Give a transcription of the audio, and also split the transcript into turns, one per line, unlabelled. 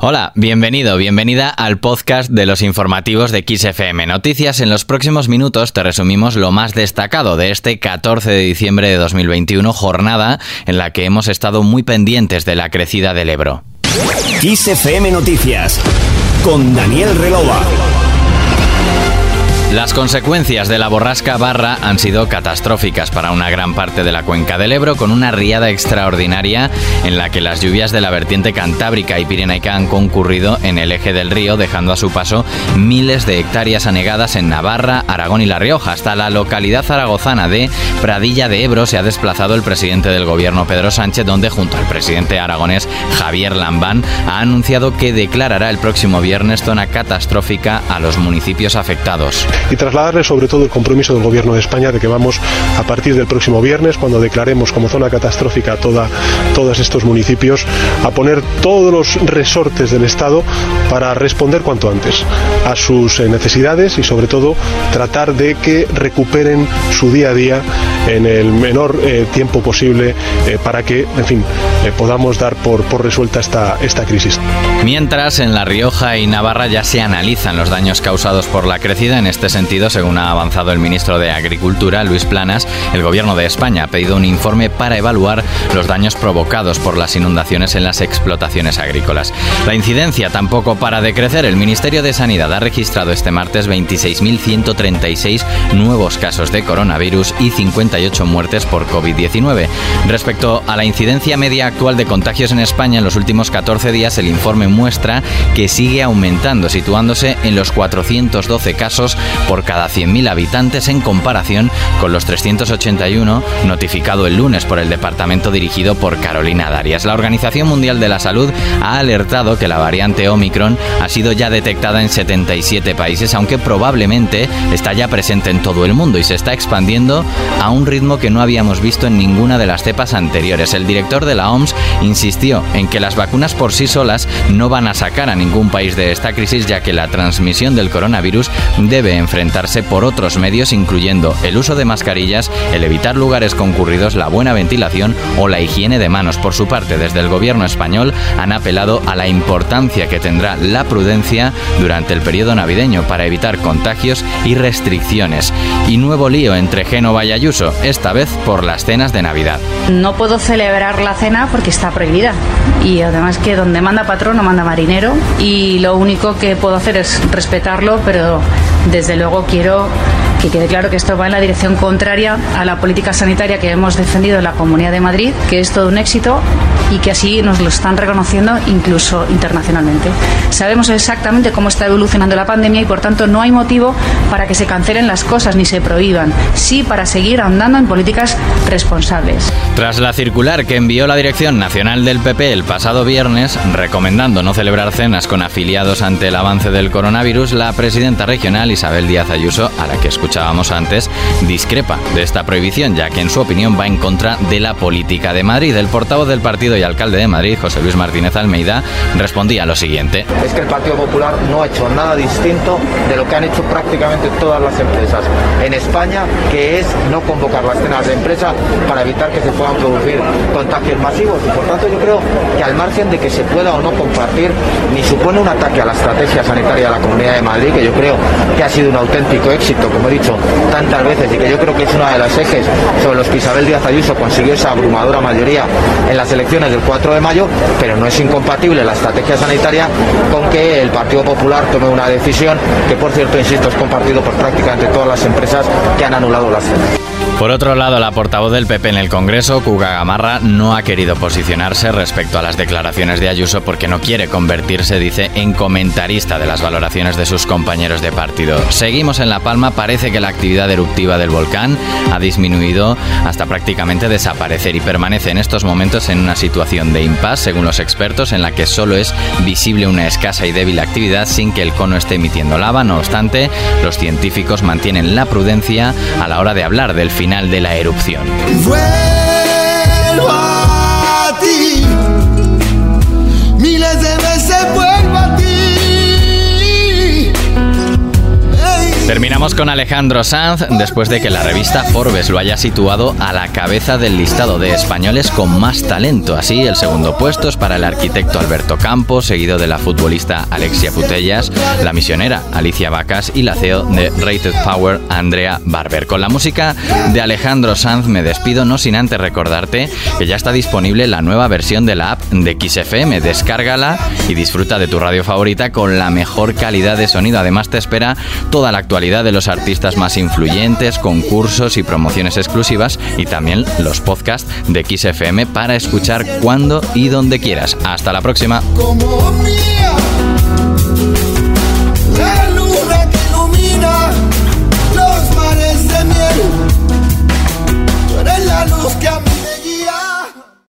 Hola, bienvenido, bienvenida al podcast de los informativos de XFM Noticias. En los próximos minutos te resumimos lo más destacado de este 14 de diciembre de 2021, jornada en la que hemos estado muy pendientes de la crecida del Ebro.
XFM Noticias con Daniel Relova.
Las consecuencias de la borrasca Barra han sido catastróficas para una gran parte de la cuenca del Ebro, con una riada extraordinaria en la que las lluvias de la vertiente cantábrica y pirenaica han concurrido en el eje del río, dejando a su paso miles de hectáreas anegadas en Navarra, Aragón y La Rioja. Hasta la localidad zaragozana de Pradilla de Ebro se ha desplazado el presidente del gobierno Pedro Sánchez, donde junto al presidente aragonés Javier Lambán ha anunciado que declarará el próximo viernes zona catastrófica a los municipios afectados
y trasladarle sobre todo el compromiso del Gobierno de España de que vamos a partir del próximo viernes, cuando declaremos como zona catastrófica toda, todos estos municipios, a poner todos los resortes del Estado para responder cuanto antes a sus eh, necesidades y sobre todo tratar de que recuperen su día a día en el menor eh, tiempo posible eh, para que, en fin, podamos dar por, por resuelta esta, esta crisis.
Mientras, en La Rioja y Navarra ya se analizan los daños causados por la crecida en este sentido, según ha avanzado el ministro de Agricultura, Luis Planas, el Gobierno de España ha pedido un informe para evaluar los daños provocados por las inundaciones en las explotaciones agrícolas. La incidencia tampoco para de crecer. El Ministerio de Sanidad ha registrado este martes 26.136 nuevos casos de coronavirus y 58 muertes por COVID-19. Respecto a la incidencia media actual de contagios en España en los últimos 14 días, el informe muestra que sigue aumentando, situándose en los 412 casos por cada 100.000 habitantes en comparación con los 381 notificado el lunes por el departamento dirigido por Carolina Darias. La Organización Mundial de la Salud ha alertado que la variante Omicron ha sido ya detectada en 77 países, aunque probablemente está ya presente en todo el mundo y se está expandiendo a un ritmo que no habíamos visto en ninguna de las cepas anteriores. El director de la OMS insistió en que las vacunas por sí solas no van a sacar a ningún país de esta crisis, ya que la transmisión del coronavirus debe enfrentarse por otros medios incluyendo el uso de mascarillas, el evitar lugares concurridos, la buena ventilación o la higiene de manos. Por su parte, desde el gobierno español han apelado a la importancia que tendrá la prudencia durante el periodo navideño para evitar contagios y restricciones. Y nuevo lío entre Génova y Ayuso, esta vez por las cenas de Navidad.
No puedo celebrar la cena porque está prohibida y además que donde manda patrón no manda marinero y lo único que puedo hacer es respetarlo, pero desde luego quiero que quede claro que esto va en la dirección contraria a la política sanitaria que hemos defendido en la Comunidad de Madrid, que es todo un éxito y que así nos lo están reconociendo incluso internacionalmente. Sabemos exactamente cómo está evolucionando la pandemia y por tanto no hay motivo para que se cancelen las cosas ni se prohíban, sí para seguir andando en políticas responsables.
Tras la circular que envió la Dirección Nacional del PP el pasado viernes, recomendando no celebrar cenas con afiliados ante el avance del coronavirus, la presidenta regional Isabel Díaz Ayuso, a la que escuchábamos antes, discrepa de esta prohibición, ya que en su opinión va en contra de la política de Madrid. El portavoz del partido y alcalde de Madrid, José Luis Martínez Almeida, respondía lo siguiente.
Es que el Partido Popular no ha hecho nada distinto de lo que han hecho prácticamente todas las empresas en España, que es no convocar las cenas de empresa para evitar que se puedan producir contagios masivos. Y por tanto yo creo que al margen de que se pueda o no compartir, ni supone un ataque a la estrategia sanitaria de la Comunidad de Madrid, que yo creo que ha sido un auténtico éxito, como he dicho tantas veces, y que yo creo que es uno de los ejes sobre los que Isabel Díaz Ayuso consiguió esa abrumadora mayoría en las elecciones del 4 de mayo, pero no es incompatible la estrategia sanitaria con que el Partido Popular tome una decisión que, por cierto, insisto, es compartido por prácticamente todas las empresas que han anulado las cenas.
Por otro lado, la portavoz del PP en el Congreso, Cuga Gamarra, no ha querido posicionarse respecto a las declaraciones de Ayuso porque no quiere convertirse, dice, en comentarista de las valoraciones de sus compañeros de partido. Seguimos en La Palma, parece que la actividad eruptiva del volcán ha disminuido hasta prácticamente desaparecer y permanece en estos momentos en una situación de impasse, según los expertos, en la que solo es visible una escasa y débil actividad sin que el cono esté emitiendo lava. No obstante, los científicos mantienen la prudencia a la hora de hablar del final de la erupción.
Vuelvo
Terminamos con Alejandro Sanz después de que la revista Forbes lo haya situado a la cabeza del listado de españoles con más talento. Así, el segundo puesto es para el arquitecto Alberto Campos, seguido de la futbolista Alexia Putellas, la misionera Alicia Vacas y la CEO de Rated Power Andrea Barber. Con la música de Alejandro Sanz me despido, no sin antes recordarte que ya está disponible la nueva versión de la app de XFM. Descárgala y disfruta de tu radio favorita con la mejor calidad de sonido. Además, te espera toda la actualidad de los artistas más influyentes, concursos y promociones exclusivas y también los podcasts de XFM para escuchar cuando y donde quieras. Hasta la próxima.